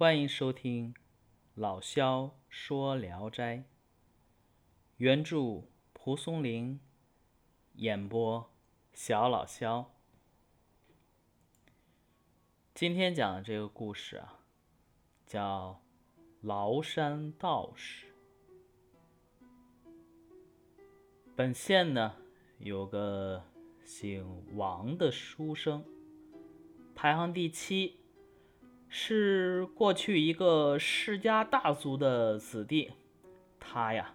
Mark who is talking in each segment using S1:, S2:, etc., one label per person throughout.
S1: 欢迎收听老萧说《聊斋》，原著蒲松龄，演播小老萧。今天讲的这个故事啊，叫《崂山道士》。本县呢有个姓王的书生，排行第七。是过去一个世家大族的子弟，他呀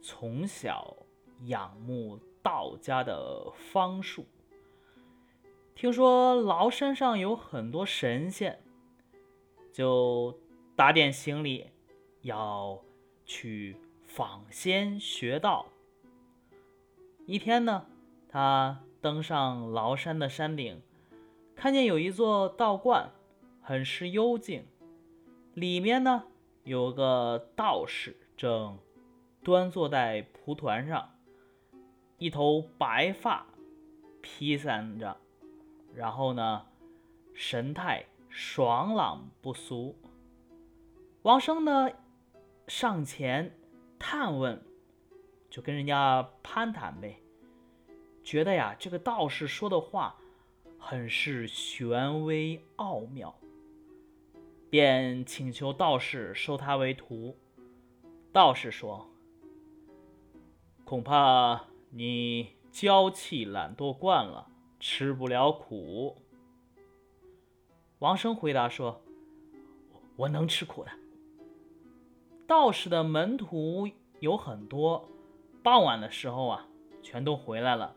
S1: 从小仰慕道家的方术，听说崂山上有很多神仙，就打点行李要去访仙学道。一天呢，他登上崂山的山顶，看见有一座道观。很是幽静，里面呢有个道士正端坐在蒲团上，一头白发披散着，然后呢神态爽朗不俗。王生呢上前探问，就跟人家攀谈呗，觉得呀这个道士说的话很是玄微奥妙。便请求道士收他为徒。道士说：“恐怕你娇气懒惰惯了，吃不了苦。”王生回答说：“我能吃苦的。”道士的门徒有很多，傍晚的时候啊，全都回来了。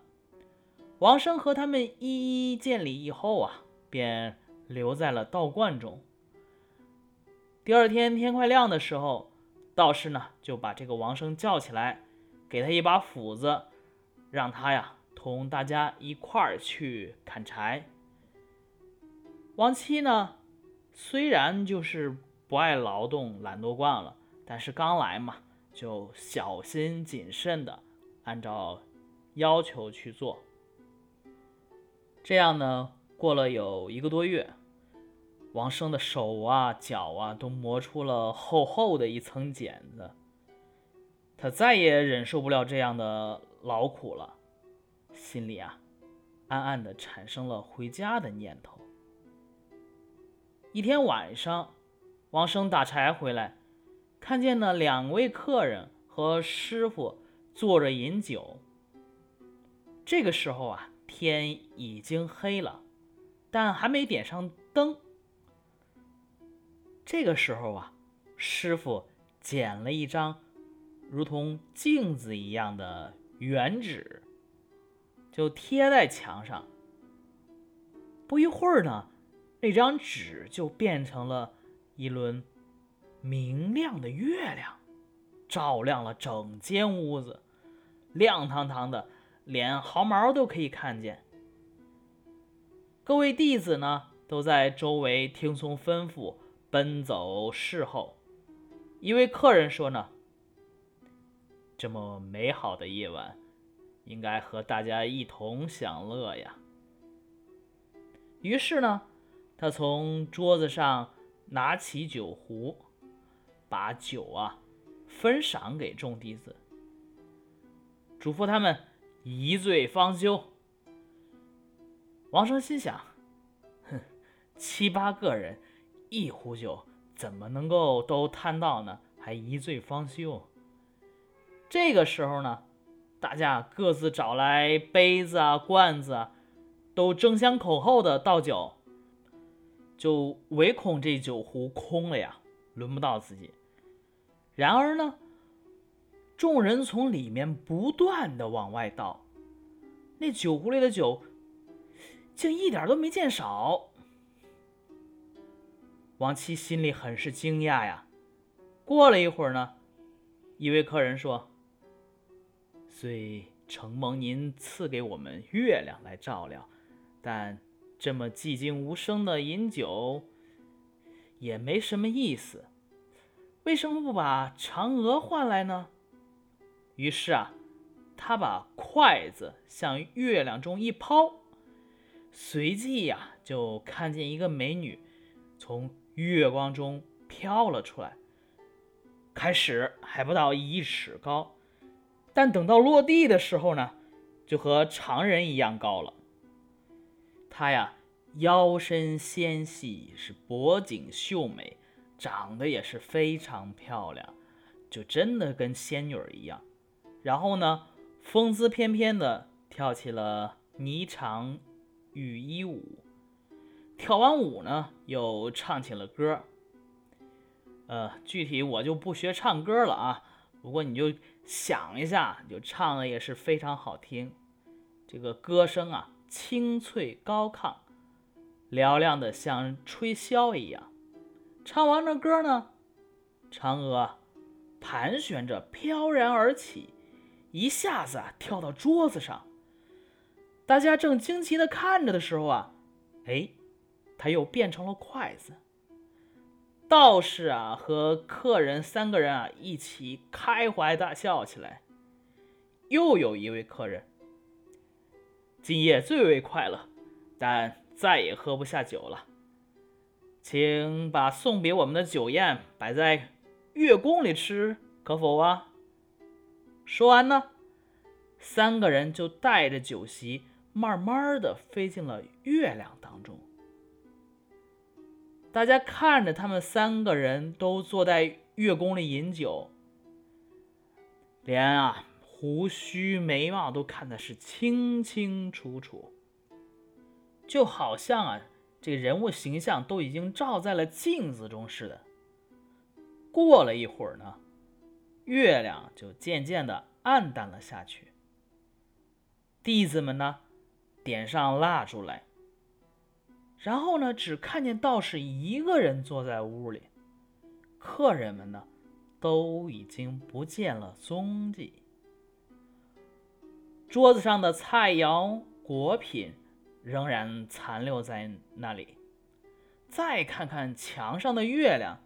S1: 王生和他们一一见礼以后啊，便留在了道观中。第二天天快亮的时候，道士呢就把这个王生叫起来，给他一把斧子，让他呀同大家一块儿去砍柴。王七呢虽然就是不爱劳动、懒惰惯了，但是刚来嘛，就小心谨慎的按照要求去做。这样呢，过了有一个多月。王生的手啊、脚啊都磨出了厚厚的一层茧子，他再也忍受不了这样的劳苦了，心里啊暗暗的产生了回家的念头。一天晚上，王生打柴回来，看见了两位客人和师傅坐着饮酒。这个时候啊，天已经黑了，但还没点上灯。这个时候啊，师傅捡了一张如同镜子一样的圆纸，就贴在墙上。不一会儿呢，那张纸就变成了一轮明亮的月亮，照亮了整间屋子，亮堂堂的，连毫毛都可以看见。各位弟子呢，都在周围听从吩咐。奔走侍候，一位客人说呢：“这么美好的夜晚，应该和大家一同享乐呀。”于是呢，他从桌子上拿起酒壶，把酒啊分赏给众弟子，嘱咐他们一醉方休。王生心想：“哼，七八个人。”一壶酒怎么能够都贪到呢？还一醉方休。这个时候呢，大家各自找来杯子啊、罐子啊，都争先恐后的倒酒，就唯恐这酒壶空了呀，轮不到自己。然而呢，众人从里面不断的往外倒，那酒壶里的酒竟一点都没见少。王七心里很是惊讶呀。过了一会儿呢，一位客人说：“虽承蒙您赐给我们月亮来照料，但这么寂静无声的饮酒也没什么意思。为什么不把嫦娥换来呢？”于是啊，他把筷子向月亮中一抛，随即呀，就看见一个美女从。月光中飘了出来。开始还不到一尺高，但等到落地的时候呢，就和常人一样高了。他呀，腰身纤细，是脖颈秀美，长得也是非常漂亮，就真的跟仙女一样。然后呢，风姿翩翩的跳起了霓裳羽衣舞，跳完舞呢，又唱起了歌。呃，具体我就不学唱歌了啊。不过你就想一下，就唱的也是非常好听。这个歌声啊，清脆高亢，嘹亮的像吹箫一样。唱完了歌呢，嫦娥盘旋着飘然而起，一下子啊跳到桌子上。大家正惊奇的看着的时候啊，哎，他又变成了筷子。道士啊和客人三个人啊一起开怀大笑起来。又有一位客人，今夜最为快乐，但再也喝不下酒了，请把送给我们的酒宴摆在月宫里吃，可否啊？说完呢，三个人就带着酒席，慢慢的飞进了月亮。大家看着他们三个人都坐在月宫里饮酒，连啊胡须眉毛都看的是清清楚楚，就好像啊这个人物形象都已经照在了镜子中似的。过了一会儿呢，月亮就渐渐的暗淡了下去。弟子们呢，点上蜡烛来。然后呢，只看见道士一个人坐在屋里，客人们呢，都已经不见了踪迹。桌子上的菜肴果品仍然残留在那里。再看看墙上的月亮，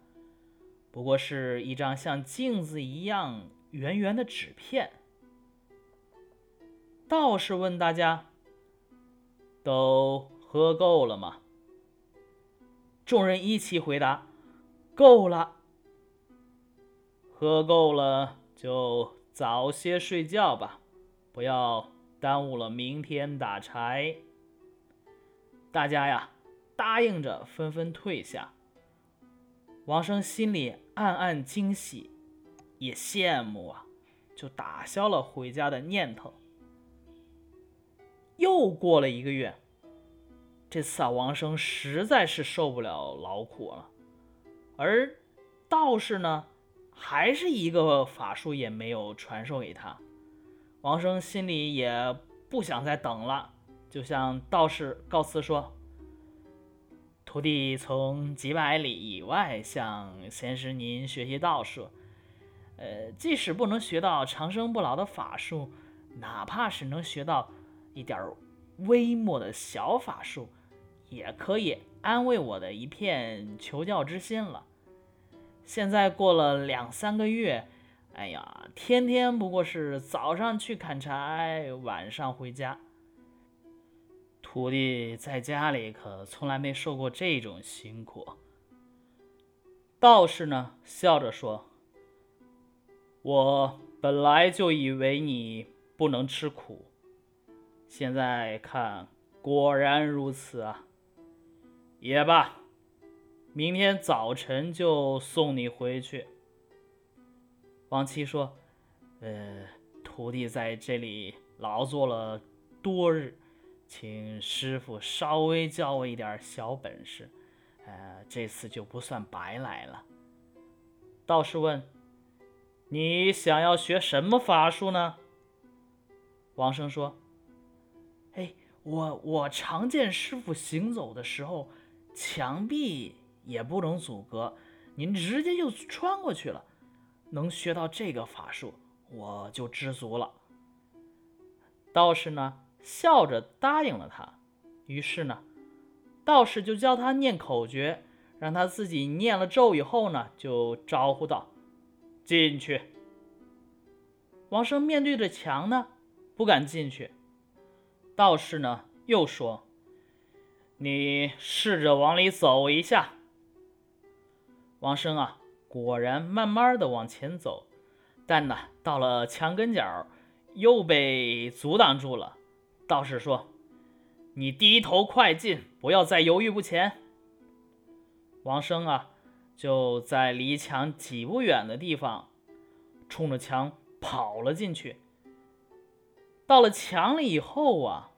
S1: 不过是一张像镜子一样圆圆的纸片。道士问大家：“都喝够了吗？”众人一起回答：“够了，喝够了就早些睡觉吧，不要耽误了明天打柴。”大家呀，答应着，纷纷退下。王生心里暗暗惊喜，也羡慕啊，就打消了回家的念头。又过了一个月。这次啊，王生实在是受不了劳苦了，而道士呢，还是一个法术也没有传授给他。王生心里也不想再等了，就向道士告辞说：“徒弟从几百里以外向先师您学习道术，呃，即使不能学到长生不老的法术，哪怕是能学到一点微末的小法术。”也可以安慰我的一片求教之心了。现在过了两三个月，哎呀，天天不过是早上去砍柴，晚上回家。徒弟在家里可从来没受过这种辛苦。道士呢，笑着说：“我本来就以为你不能吃苦，现在看果然如此啊。”也罢，明天早晨就送你回去。王七说：“呃，徒弟在这里劳作了多日，请师傅稍微教我一点小本事，呃，这次就不算白来了。”道士问：“你想要学什么法术呢？”王生说：“哎，我我常见师傅行走的时候。”墙壁也不能阻隔，您直接就穿过去了。能学到这个法术，我就知足了。道士呢，笑着答应了他。于是呢，道士就教他念口诀，让他自己念了咒以后呢，就招呼道：“进去。”王生面对着墙呢，不敢进去。道士呢，又说。你试着往里走一下。王生啊，果然慢慢的往前走，但呢，到了墙跟角，又被阻挡住了。道士说：“你低头快进，不要再犹豫不前。”王生啊，就在离墙几步远的地方，冲着墙跑了进去。到了墙里以后啊，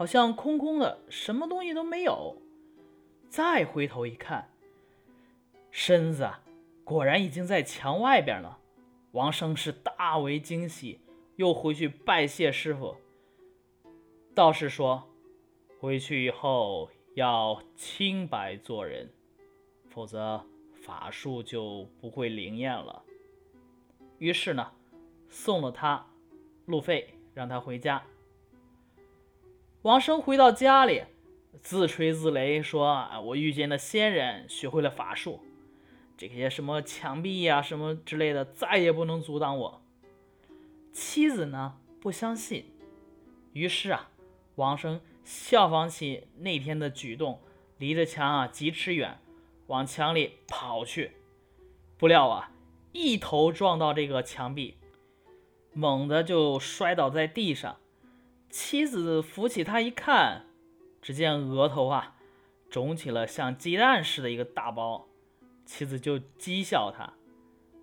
S1: 好像空空的，什么东西都没有。再回头一看，身子果然已经在墙外边了。王生是大为惊喜，又回去拜谢师傅。道士说：“回去以后要清白做人。”否则法术就不会灵验了。于是呢，送了他路费，让他回家。王生回到家里，自吹自擂说：“啊，我遇见了仙人，学会了法术，这些什么墙壁呀、什么之类的，再也不能阻挡我。”妻子呢，不相信。于是啊，王生效仿起那天的举动，离着墙啊几尺远。往墙里跑去，不料啊，一头撞到这个墙壁，猛地就摔倒在地上。妻子扶起他一看，只见额头啊肿起了像鸡蛋似的一个大包。妻子就讥笑他。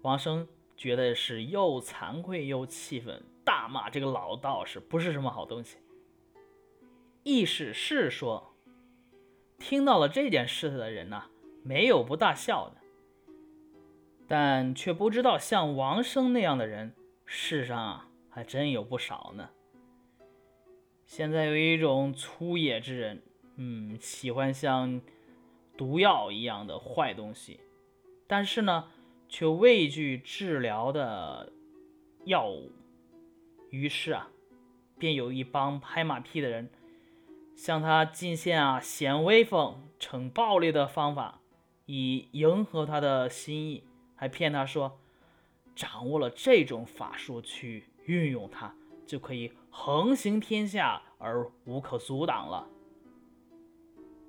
S1: 王生觉得是又惭愧又气愤，大骂这个老道士不是什么好东西。意思是说，听到了这件事的人呐。没有不大笑的，但却不知道像王生那样的人，世上啊还真有不少呢。现在有一种粗野之人，嗯，喜欢像毒药一样的坏东西，但是呢，却畏惧治疗的药物。于是啊，便有一帮拍马屁的人，向他进献啊显威风、逞暴力的方法。以迎合他的心意，还骗他说，掌握了这种法术去运用它，就可以横行天下而无可阻挡了。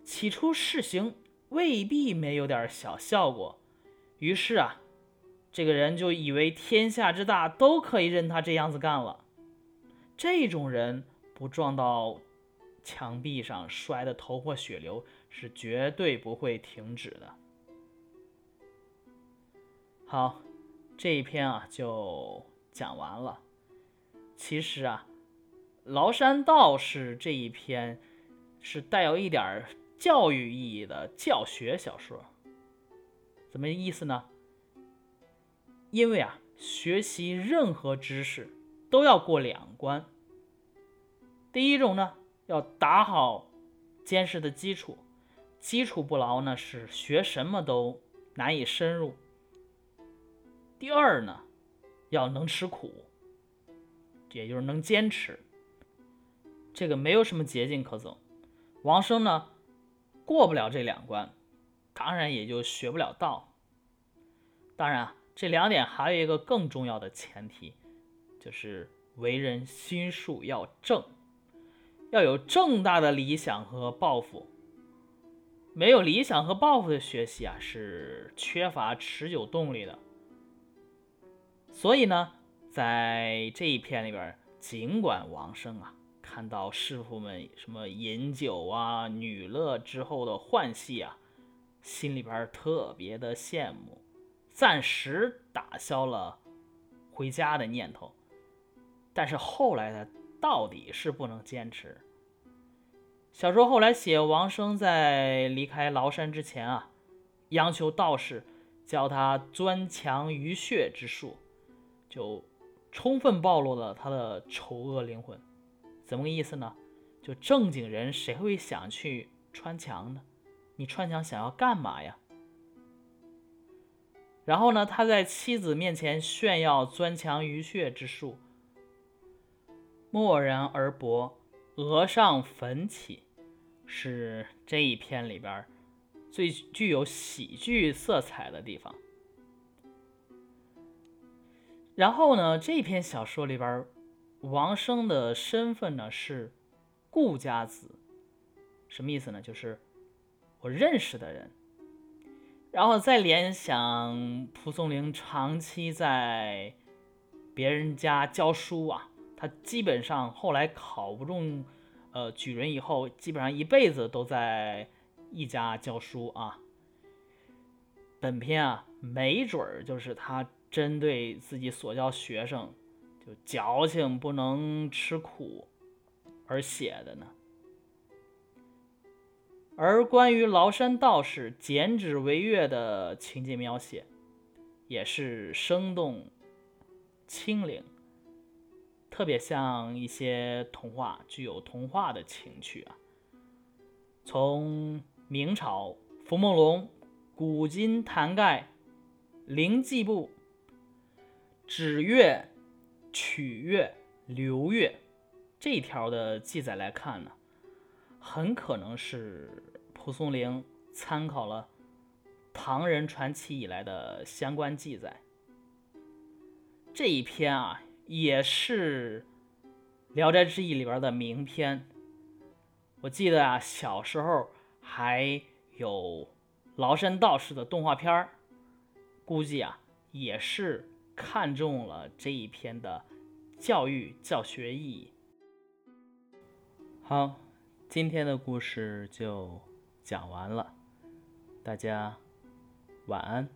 S1: 起初试行未必没有点小效果，于是啊，这个人就以为天下之大都可以任他这样子干了。这种人不撞到墙壁上摔得头破血流，是绝对不会停止的。好，这一篇啊就讲完了。其实啊，《崂山道士》这一篇是带有一点教育意义的教学小说。怎么意思呢？因为啊，学习任何知识都要过两关。第一种呢，要打好坚实的基础，基础不牢呢，是学什么都难以深入。第二呢，要能吃苦，也就是能坚持。这个没有什么捷径可走。王生呢，过不了这两关，当然也就学不了道。当然啊，这两点还有一个更重要的前提，就是为人心术要正，要有正大的理想和抱负。没有理想和抱负的学习啊，是缺乏持久动力的。所以呢，在这一篇里边，尽管王生啊看到师傅们什么饮酒啊、女乐之后的欢喜啊，心里边特别的羡慕，暂时打消了回家的念头。但是后来他到底是不能坚持。小说后来写王生在离开崂山之前啊，央求道士教他钻墙鱼穴之术。就充分暴露了他的丑恶灵魂，怎么个意思呢？就正经人谁会想去穿墙呢？你穿墙想要干嘛呀？然后呢，他在妻子面前炫耀钻墙鱼穴之术，默然而薄，额上粉起，是这一篇里边最具有喜剧色彩的地方。然后呢，这篇小说里边，王生的身份呢是顾家子，什么意思呢？就是我认识的人。然后再联想蒲松龄长期在别人家教书啊，他基本上后来考不中呃举人以后，基本上一辈子都在一家教书啊。本篇啊，没准儿就是他针对自己所教学生就矫情不能吃苦而写的呢。而关于崂山道士剪纸为月的情节描写，也是生动、清灵，特别像一些童话，具有童话的情趣啊。从明朝伏梦龙《古今谭盖灵记部》纸月、取月、流月这条的记载来看呢。很可能是蒲松龄参考了唐人传奇以来的相关记载。这一篇啊，也是《聊斋志异》里边的名篇。我记得啊，小时候还有崂山道士的动画片，估计啊，也是看中了这一篇的教育教学意义。好。今天的故事就讲完了，大家晚安。